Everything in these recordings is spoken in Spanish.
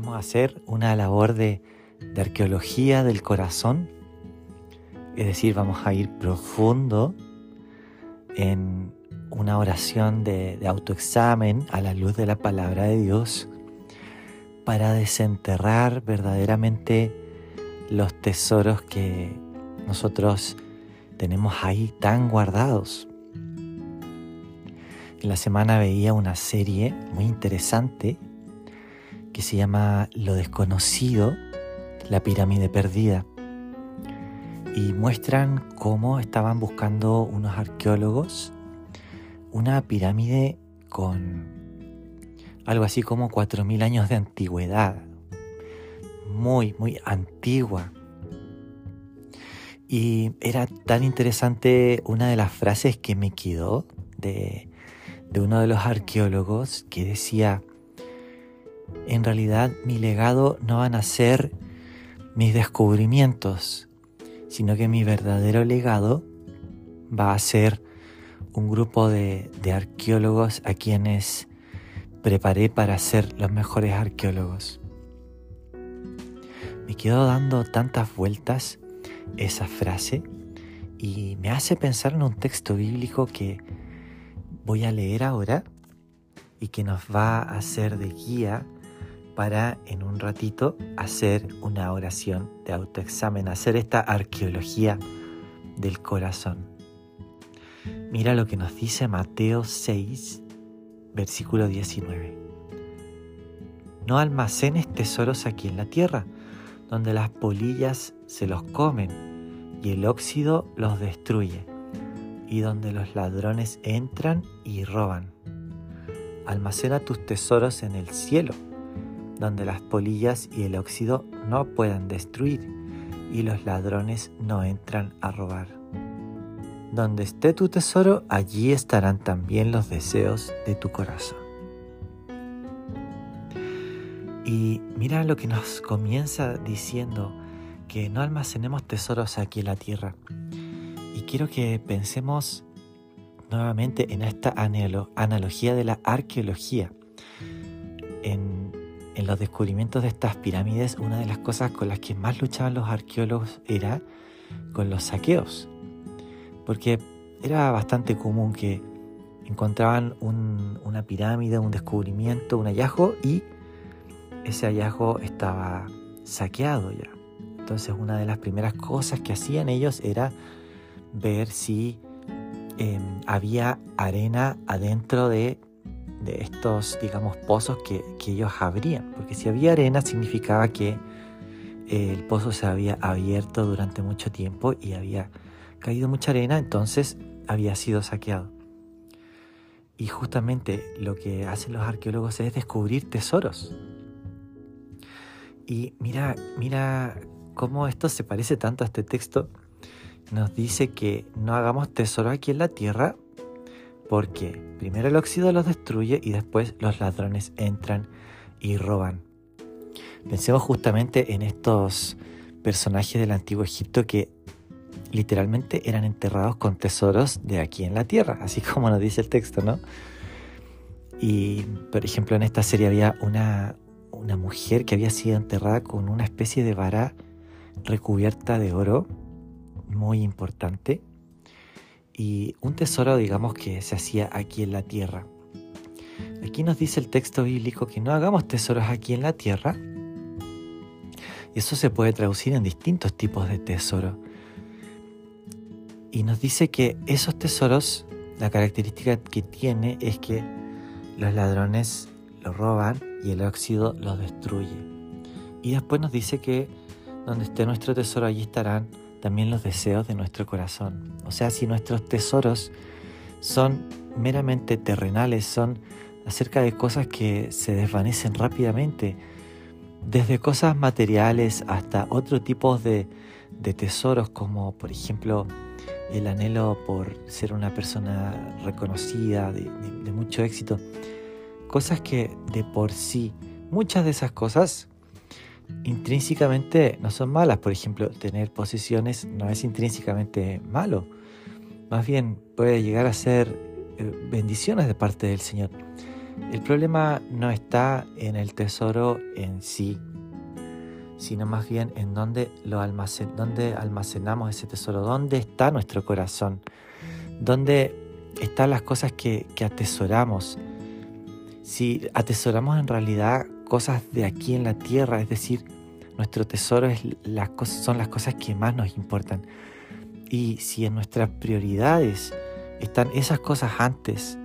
vamos a hacer una labor de, arqueología del corazón. Es decir, vamos a ir profundo en una oración de, de autoexamen a la luz de la palabra de Dios para desenterrar verdaderamente los tesoros que nosotros tenemos ahí tan guardados. En la semana veía una serie muy interesante que se llama Lo desconocido, la pirámide perdida. Y muestran cómo estaban buscando unos arqueólogos una pirámide con algo así como 4.000 años de antigüedad. Muy, muy antigua. Y era tan interesante una de las frases que me quedó de, de uno de los arqueólogos que decía, en realidad mi legado no van a ser mis descubrimientos, sino que mi verdadero legado va a ser un grupo de, arqueólogos a quienes preparé para ser los mejores arqueólogos. Me quedo dando tantas vueltas esa frase y me hace pensar en un texto bíblico que voy a leer ahora y que nos va a hacer de guía para en un ratito hacer una oración de autoexamen, hacer esta arqueología del corazón. Mira lo que nos dice Mateo 6, versículo 19. No almacenes tesoros aquí en la tierra, donde las polillas se los comen y el óxido los destruye, y donde los ladrones entran y roban. Almacena tus tesoros en el cielo donde las polillas y el óxido no puedan destruir y los ladrones no entran a robar. Donde esté tu tesoro, allí estarán también los deseos de tu corazón. Y mira lo que nos comienza diciendo, que no almacenemos tesoros aquí en la tierra. Y quiero que pensemos nuevamente en esta analogía de la arqueología. En en los descubrimientos de estas pirámides, una de las cosas con las que más luchaban los arqueólogos era con los saqueos. Porque era bastante común que encontraban una pirámide, un descubrimiento, un hallazgo y ese hallazgo estaba saqueado ya. Entonces una de las primeras cosas que hacían ellos era ver si em, había arena adentro de de estos, digamos, pozos que, ellos abrían, porque si había arena significaba que eh, el pozo se había abierto durante mucho tiempo y había caído mucha arena, entonces había sido saqueado. Y justamente lo que hacen los arqueólogos es descubrir tesoros. Y mira, mira cómo esto se parece tanto a este texto. Nos dice que no hagamos tesoro aquí en la tierra porque primero el óxido los destruye y después los ladrones entran y roban. Pensemos justamente en estos personajes del antiguo Egipto que literalmente eran enterrados con tesoros de aquí en la tierra, así como nos dice el texto, ¿no? Y, por ejemplo, en esta serie había una, una mujer que había sido enterrada con una especie de vara recubierta de oro, muy importante, y un tesoro, digamos, que se hacía aquí en la tierra. Aquí nos dice el texto bíblico que no hagamos tesoros aquí en la tierra. Y eso se puede traducir en distintos tipos de tesoro. Y nos dice que esos tesoros, la característica que tiene es que los ladrones lo roban y el óxido lo destruye. Y después nos dice que donde esté nuestro tesoro allí estarán también los deseos de nuestro corazón. O sea, si nuestros tesoros son meramente terrenales, son acerca de cosas que se desvanecen rápidamente, desde cosas materiales hasta otro tipo de, tesoros como por ejemplo el anhelo por ser una persona reconocida, de, de mucho éxito, cosas que de por sí, muchas de esas cosas intrínsecamente no son malas. Por ejemplo, tener posesiones no es intrínsecamente malo. Más bien puede llegar a ser eh, bendiciones de parte del Señor. El problema no está en el tesoro en sí, sino más bien en dónde, lo almacen dónde almacenamos ese tesoro, dónde está nuestro corazón, dónde están las cosas que, que atesoramos. Si atesoramos en realidad cosas de aquí en la tierra, es decir, nuestro tesoro es las cosas, son las cosas que más nos importan. Y si en nuestras prioridades están esas cosas antes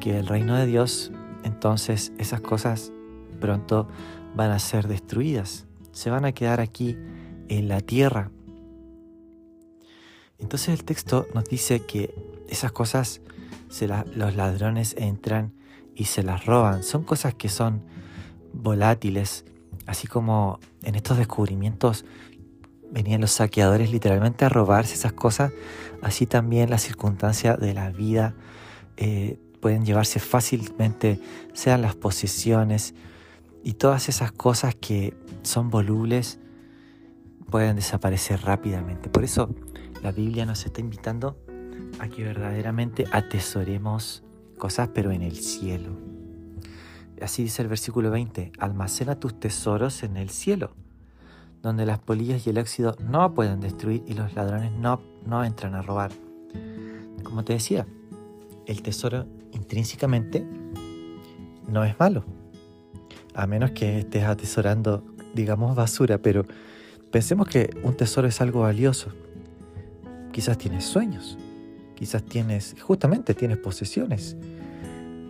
que el reino de Dios, entonces esas cosas pronto van a ser destruidas, se van a quedar aquí en la tierra. Entonces el texto nos dice que esas cosas se los ladrones entran y se las roban. Son cosas que son volátiles, así como en estos descubrimientos venían los saqueadores literalmente a robarse esas cosas, así también las circunstancias de la vida eh, pueden llevarse fácilmente, sean las posesiones y todas esas cosas que son volubles pueden desaparecer rápidamente. Por eso la Biblia nos está invitando a que verdaderamente atesoremos cosas, pero en el cielo. Así dice el versículo 20, almacena tus tesoros en el cielo, donde las polillas y el óxido no pueden destruir y los ladrones no, no entran a robar. Como te decía, el tesoro intrínsecamente no es malo, a menos que estés atesorando, digamos, basura, pero pensemos que un tesoro es algo valioso. Quizás tienes sueños, quizás tienes, justamente tienes posesiones.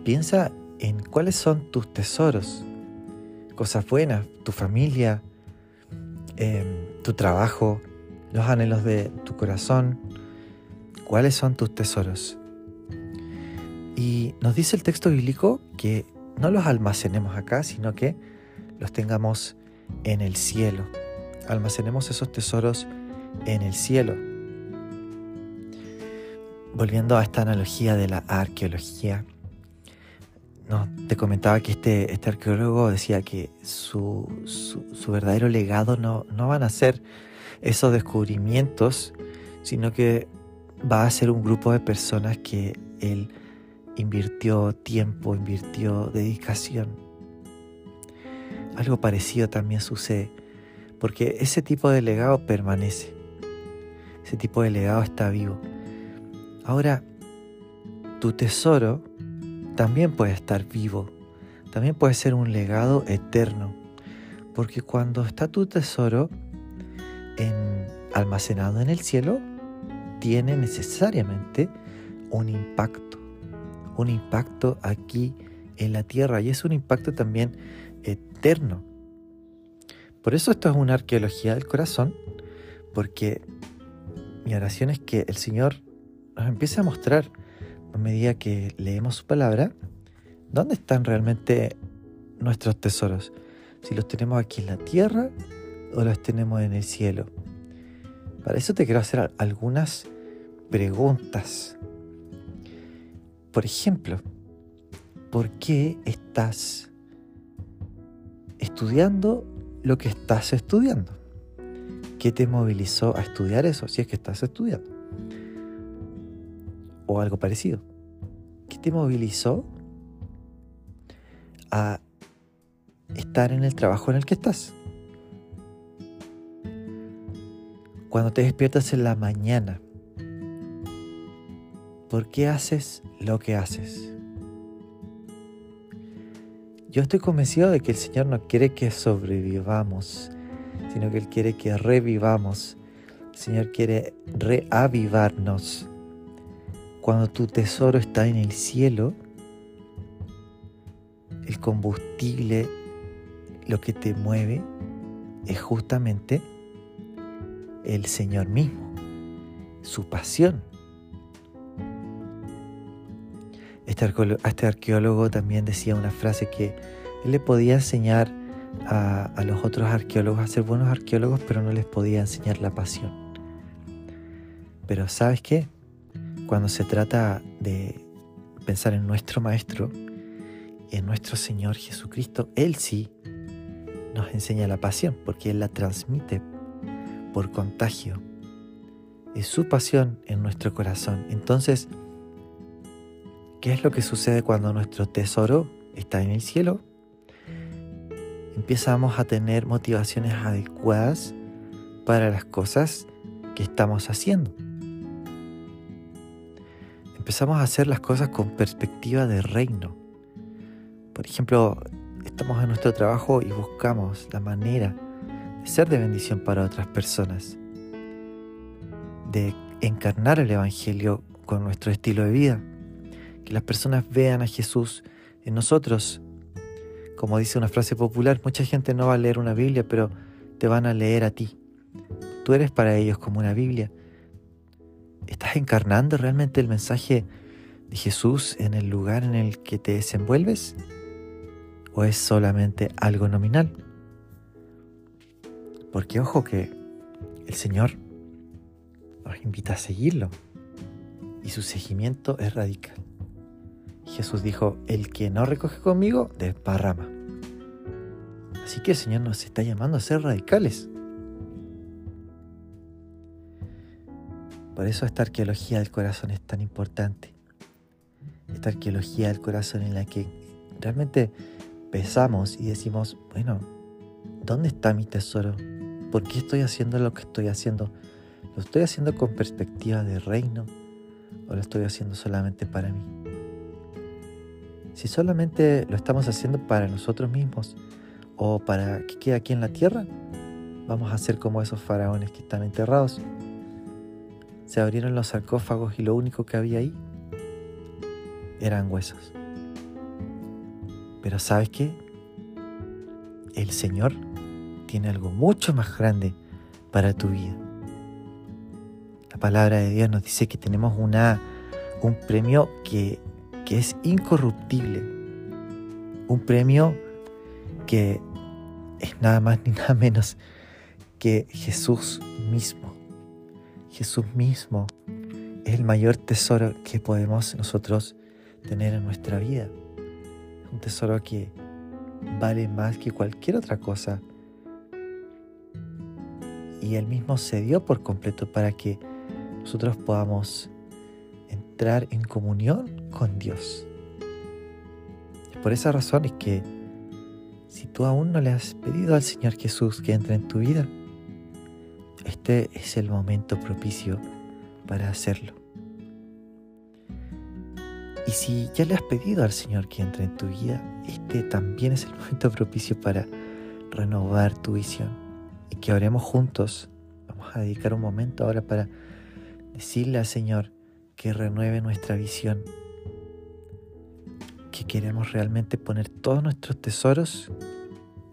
Piensa en cuáles son tus tesoros, cosas buenas, tu familia, em, tu trabajo, los anhelos de tu corazón, cuáles son tus tesoros. Y nos dice el texto bíblico que no los almacenemos acá, sino que los tengamos en el cielo. Almacenemos esos tesoros en el cielo. Volviendo a esta analogía de la arqueología, no, te comentaba que este, este arqueólogo decía que su, su, verdadero legado no, no van a ser esos descubrimientos, sino que va a ser un grupo de personas que él invirtió tiempo, invirtió dedicación. Algo parecido también sucede, porque ese tipo de legado permanece, ese tipo de legado está vivo. Ahora, tu tesoro también puede estar vivo, también puede ser un legado eterno, porque cuando está tu tesoro en, almacenado en el cielo, tiene necesariamente un impacto un impacto aquí en la tierra y es un impacto también eterno. Por eso esto es una arqueología del corazón, porque mi oración es que el Señor nos empiece a mostrar a medida que leemos su palabra dónde están realmente nuestros tesoros, si los tenemos aquí en la tierra o los tenemos en el cielo. Para eso te quiero hacer algunas preguntas por ejemplo, ¿por qué estás estudiando lo que estás estudiando? ¿Qué te movilizó a estudiar eso si es que estás estudiando? O algo parecido. ¿Qué te movilizó a estar en el trabajo en el que estás? Cuando te despiertas en la mañana, ¿Por qué haces lo que haces? Yo estoy convencido de que el Señor no quiere que sobrevivamos, sino que Él quiere que revivamos. El Señor quiere reavivarnos. Cuando tu tesoro está en el cielo, el combustible, lo que te mueve, es justamente el Señor mismo, su pasión. Este, este arqueólogo también decía una frase que él le podía enseñar a, a los otros arqueólogos a ser buenos arqueólogos, pero no les podía enseñar la pasión. Pero ¿sabes qué? Cuando se trata de pensar en nuestro Maestro, en nuestro Señor Jesucristo, Él sí nos enseña la pasión, porque Él la transmite por contagio. Es su pasión en nuestro corazón. Entonces, ¿Qué es lo que sucede cuando nuestro tesoro está en el cielo, empezamos a tener motivaciones adecuadas para las cosas que estamos haciendo. Empezamos a hacer las cosas con perspectiva de reino. Por ejemplo, estamos en nuestro trabajo y buscamos la manera de ser de bendición para otras personas, de encarnar el Evangelio con nuestro estilo de vida, que las personas vean a Jesús en nosotros. Como dice una frase popular, mucha gente no va a leer una Biblia, pero te van a leer a ti. Tú eres para ellos como una Biblia. ¿Estás encarnando realmente el mensaje de Jesús en el lugar en el que te desenvuelves? ¿O es solamente algo nominal? Porque ojo que el Señor nos invita a seguirlo y su seguimiento es radical. Jesús dijo, el que no recoge conmigo, desparrama. Así que el Señor nos está llamando a ser radicales. Por eso esta arqueología del corazón es tan importante. Esta arqueología del corazón en la que realmente pesamos y decimos, bueno, ¿dónde está mi tesoro? ¿Por qué estoy haciendo lo que estoy haciendo? ¿Lo estoy haciendo con perspectiva de reino o lo estoy haciendo solamente para mí? Si solamente lo estamos haciendo para nosotros mismos o para que quede aquí en la tierra, vamos a ser como esos faraones que están enterrados. Se abrieron los sarcófagos y lo único que había ahí eran huesos. Pero ¿sabes qué? El Señor tiene algo mucho más grande para tu vida. La palabra de Dios nos dice que tenemos una, un premio que que es incorruptible. Un premio que es nada más ni nada menos que Jesús mismo. Jesús mismo es el mayor tesoro que podemos nosotros tener en nuestra vida. Un tesoro que vale más que cualquier otra cosa. Y Él mismo se dio por completo para que nosotros podamos entrar en comunión con Dios. Por esa razón es que si tú aún no le has pedido al Señor Jesús que entre en tu vida, este es el momento propicio para hacerlo. Y si ya le has pedido al Señor que entre en tu vida, este también es el momento propicio para renovar tu visión. Y que oremos juntos. Vamos a dedicar un momento ahora para decirle al Señor que renueve nuestra visión que queremos realmente poner todos nuestros tesoros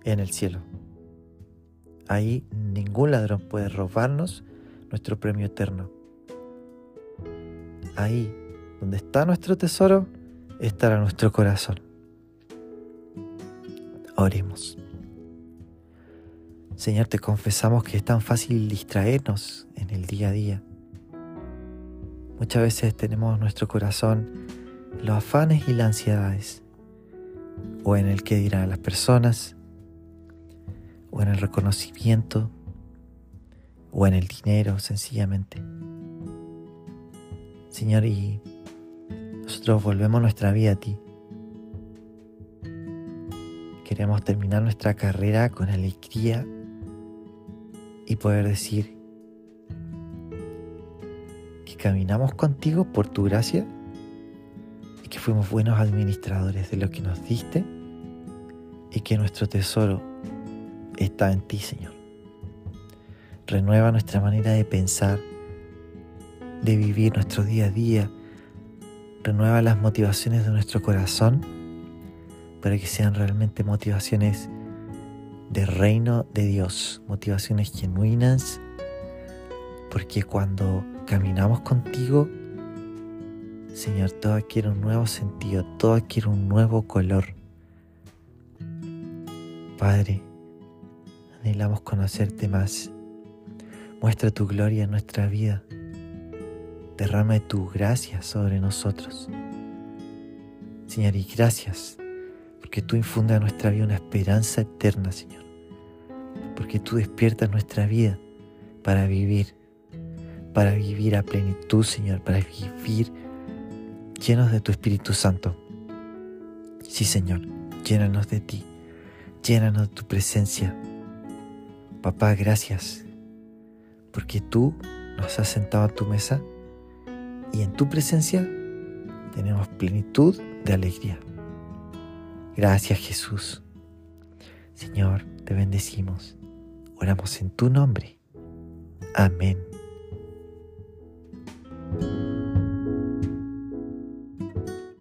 en el cielo. Ahí ningún ladrón puede robarnos nuestro premio eterno. Ahí donde está nuestro tesoro, estará nuestro corazón. Oremos. Señor, te confesamos que es tan fácil distraernos en el día a día. Muchas veces tenemos nuestro corazón los afanes y las ansiedades, o en el que dirán las personas, o en el reconocimiento, o en el dinero sencillamente. Señor, y nosotros volvemos nuestra vida a ti. Queremos terminar nuestra carrera con alegría y poder decir que caminamos contigo por tu gracia que fuimos buenos administradores de lo que nos diste y que nuestro tesoro está en ti, Señor. Renueva nuestra manera de pensar, de vivir nuestro día a día. Renueva las motivaciones de nuestro corazón para que sean realmente motivaciones de reino de Dios, motivaciones genuinas, porque cuando caminamos contigo, Señor, todo adquiere un nuevo sentido, todo adquiere un nuevo color. Padre, anhelamos conocerte más. Muestra tu gloria en nuestra vida. Derrama tu gracia sobre nosotros. Señor, y gracias porque tú infundas a nuestra vida una esperanza eterna, Señor. Porque tú despiertas nuestra vida para vivir, para vivir a plenitud, Señor, para vivir llenos de tu Espíritu Santo. Sí, Señor, llénanos de ti, llénanos de tu presencia. Papá, gracias, porque tú nos has sentado a tu mesa y en tu presencia tenemos plenitud de alegría. Gracias Jesús. Señor, te bendecimos. Oramos en tu nombre. Amén.